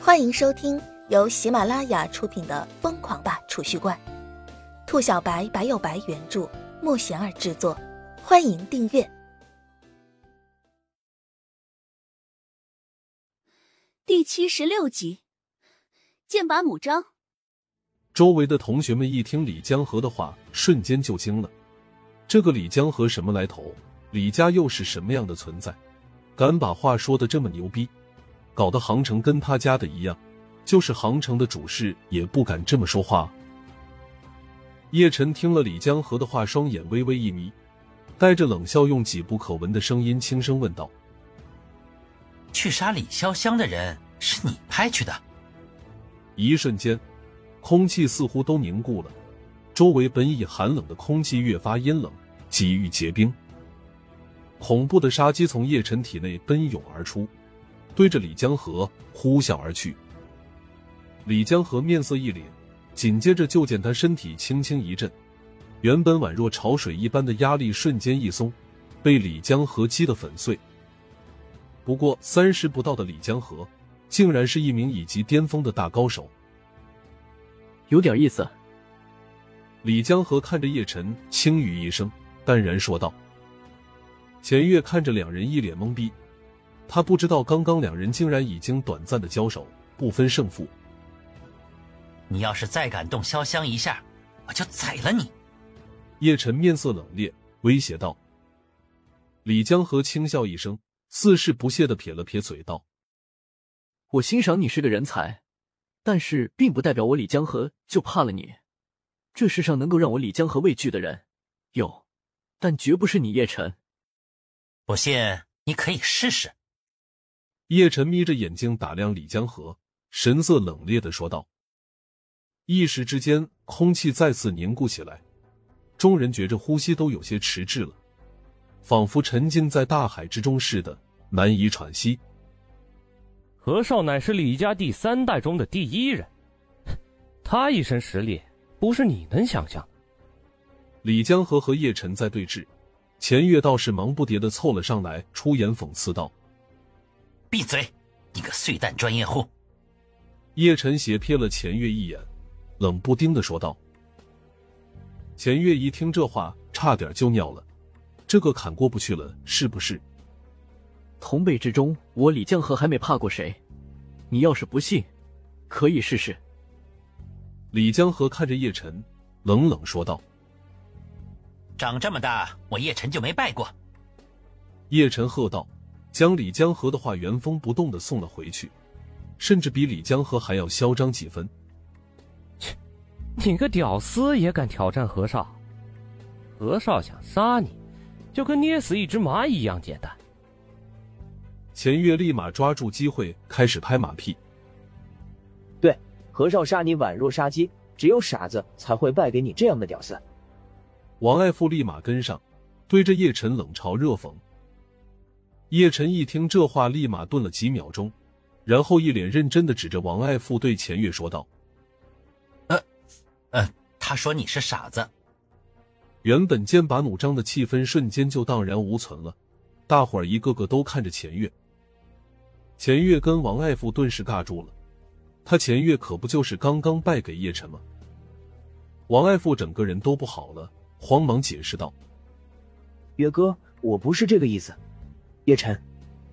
欢迎收听由喜马拉雅出品的《疯狂吧储蓄罐》，兔小白白有白原著，莫贤儿制作。欢迎订阅第七十六集。剑拔弩张。周围的同学们一听李江河的话，瞬间就惊了。这个李江河什么来头？李家又是什么样的存在？敢把话说的这么牛逼？搞得杭城跟他家的一样，就是杭城的主事也不敢这么说话。叶晨听了李江河的话，双眼微微一眯，带着冷笑，用几不可闻的声音轻声问道：“去杀李潇湘的人是你派去的？”一瞬间，空气似乎都凝固了，周围本已寒冷的空气越发阴冷，几欲结冰。恐怖的杀机从叶晨体内奔涌而出。对着李江河呼啸而去，李江河面色一凛，紧接着就见他身体轻轻一震，原本宛若潮水一般的压力瞬间一松，被李江河击得粉碎。不过三十不到的李江河，竟然是一名乙级巅峰的大高手，有点意思。李江河看着叶晨，轻语一声，淡然说道。钱月看着两人一脸懵逼。他不知道，刚刚两人竟然已经短暂的交手，不分胜负。你要是再敢动潇湘一下，我就宰了你！叶晨面色冷冽，威胁道。李江河轻笑一声，似是不屑的撇了撇嘴，道：“我欣赏你是个人才，但是并不代表我李江河就怕了你。这世上能够让我李江河畏惧的人有，但绝不是你叶晨。不信，你可以试试。”叶晨眯着眼睛打量李江河，神色冷冽的说道。一时之间，空气再次凝固起来，众人觉着呼吸都有些迟滞了，仿佛沉浸在大海之中似的，难以喘息。何少乃是李家第三代中的第一人，他一身实力不是你能想象。李江河和叶晨在对峙，钱月倒是忙不迭的凑了上来，出言讽刺道。闭嘴！你个碎蛋专业户！叶晨斜瞥了钱月一眼，冷不丁的说道。钱月一听这话，差点就尿了。这个坎过不去了，是不是？同辈之中，我李江河还没怕过谁。你要是不信，可以试试。李江河看着叶晨，冷冷说道：“长这么大，我叶晨就没败过。”叶晨喝道。将李江河的话原封不动的送了回去，甚至比李江河还要嚣张几分。切，你个屌丝也敢挑战何少？何少想杀你，就跟捏死一只蚂蚁一样简单。钱月立马抓住机会开始拍马屁。对，何少杀你宛若杀鸡，只有傻子才会败给你这样的屌丝。王爱富立马跟上，对着叶晨冷嘲热讽。叶晨一听这话，立马顿了几秒钟，然后一脸认真的指着王爱富对钱月说道：“呃，呃，他说你是傻子。”原本剑拔弩张的气氛瞬间就荡然无存了，大伙儿一个个都看着钱月。钱月跟王爱富顿时尬住了，他钱月可不就是刚刚败给叶晨吗？王爱富整个人都不好了，慌忙解释道：“月哥，我不是这个意思。”叶晨，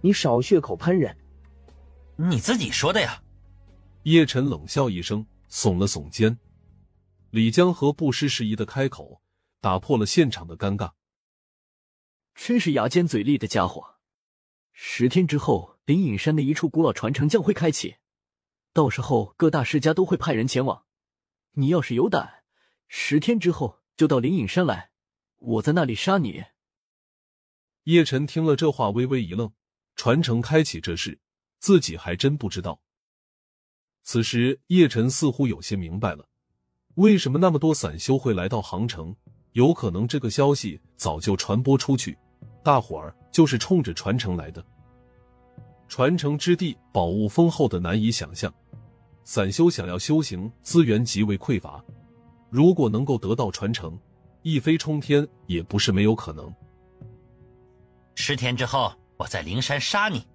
你少血口喷人！你自己说的呀！叶晨冷笑一声，耸了耸肩。李江河不失时宜的开口，打破了现场的尴尬。真是牙尖嘴利的家伙！十天之后，灵隐山的一处古老传承将会开启，到时候各大世家都会派人前往。你要是有胆，十天之后就到灵隐山来，我在那里杀你。叶晨听了这话，微微一愣。传承开启这事，自己还真不知道。此时，叶晨似乎有些明白了，为什么那么多散修会来到杭城。有可能这个消息早就传播出去，大伙儿就是冲着传承来的。传承之地宝物丰厚的难以想象，散修想要修行，资源极为匮乏。如果能够得到传承，一飞冲天也不是没有可能。十天之后，我在灵山杀你。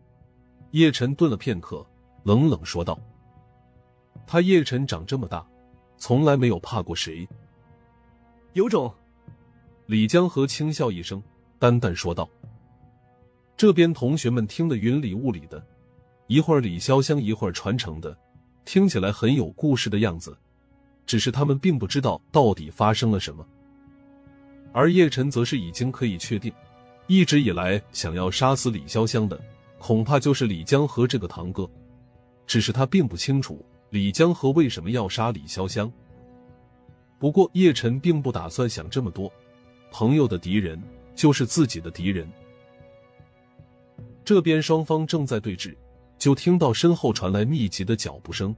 叶晨顿了片刻，冷冷说道：“他叶晨长这么大，从来没有怕过谁。有种！李江河轻笑一声，淡淡说道。这边同学们听得云里雾里的，一会儿李潇湘，一会儿传承的，听起来很有故事的样子。只是他们并不知道到底发生了什么。而叶晨则是已经可以确定，一直以来想要杀死李潇湘的，恐怕就是李江河这个堂哥。只是他并不清楚李江河为什么要杀李潇湘。不过叶晨并不打算想这么多，朋友的敌人就是自己的敌人。这边双方正在对峙，就听到身后传来密集的脚步声。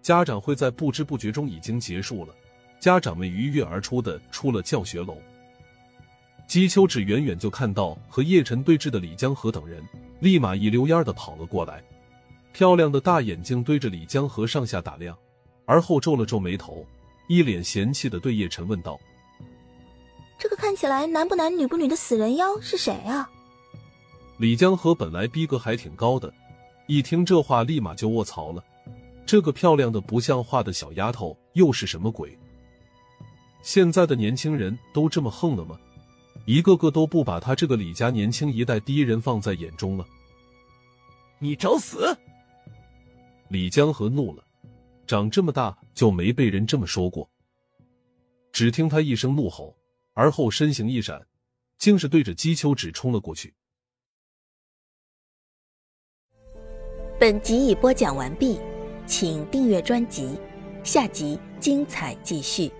家长会在不知不觉中已经结束了。家长们鱼跃而出的出了教学楼，姬秋芷远远就看到和叶晨对峙的李江河等人，立马一溜烟的跑了过来，漂亮的大眼睛对着李江河上下打量，而后皱了皱眉头，一脸嫌弃的对叶晨问道：“这个看起来男不男女不女的死人妖是谁啊？”李江河本来逼格还挺高的，一听这话立马就卧槽了，这个漂亮的不像话的小丫头又是什么鬼？现在的年轻人都这么横了吗？一个个都不把他这个李家年轻一代第一人放在眼中了。你找死！李江河怒了，长这么大就没被人这么说过。只听他一声怒吼，而后身形一闪，竟是对着姬秋芷冲了过去。本集已播讲完毕，请订阅专辑，下集精彩继续。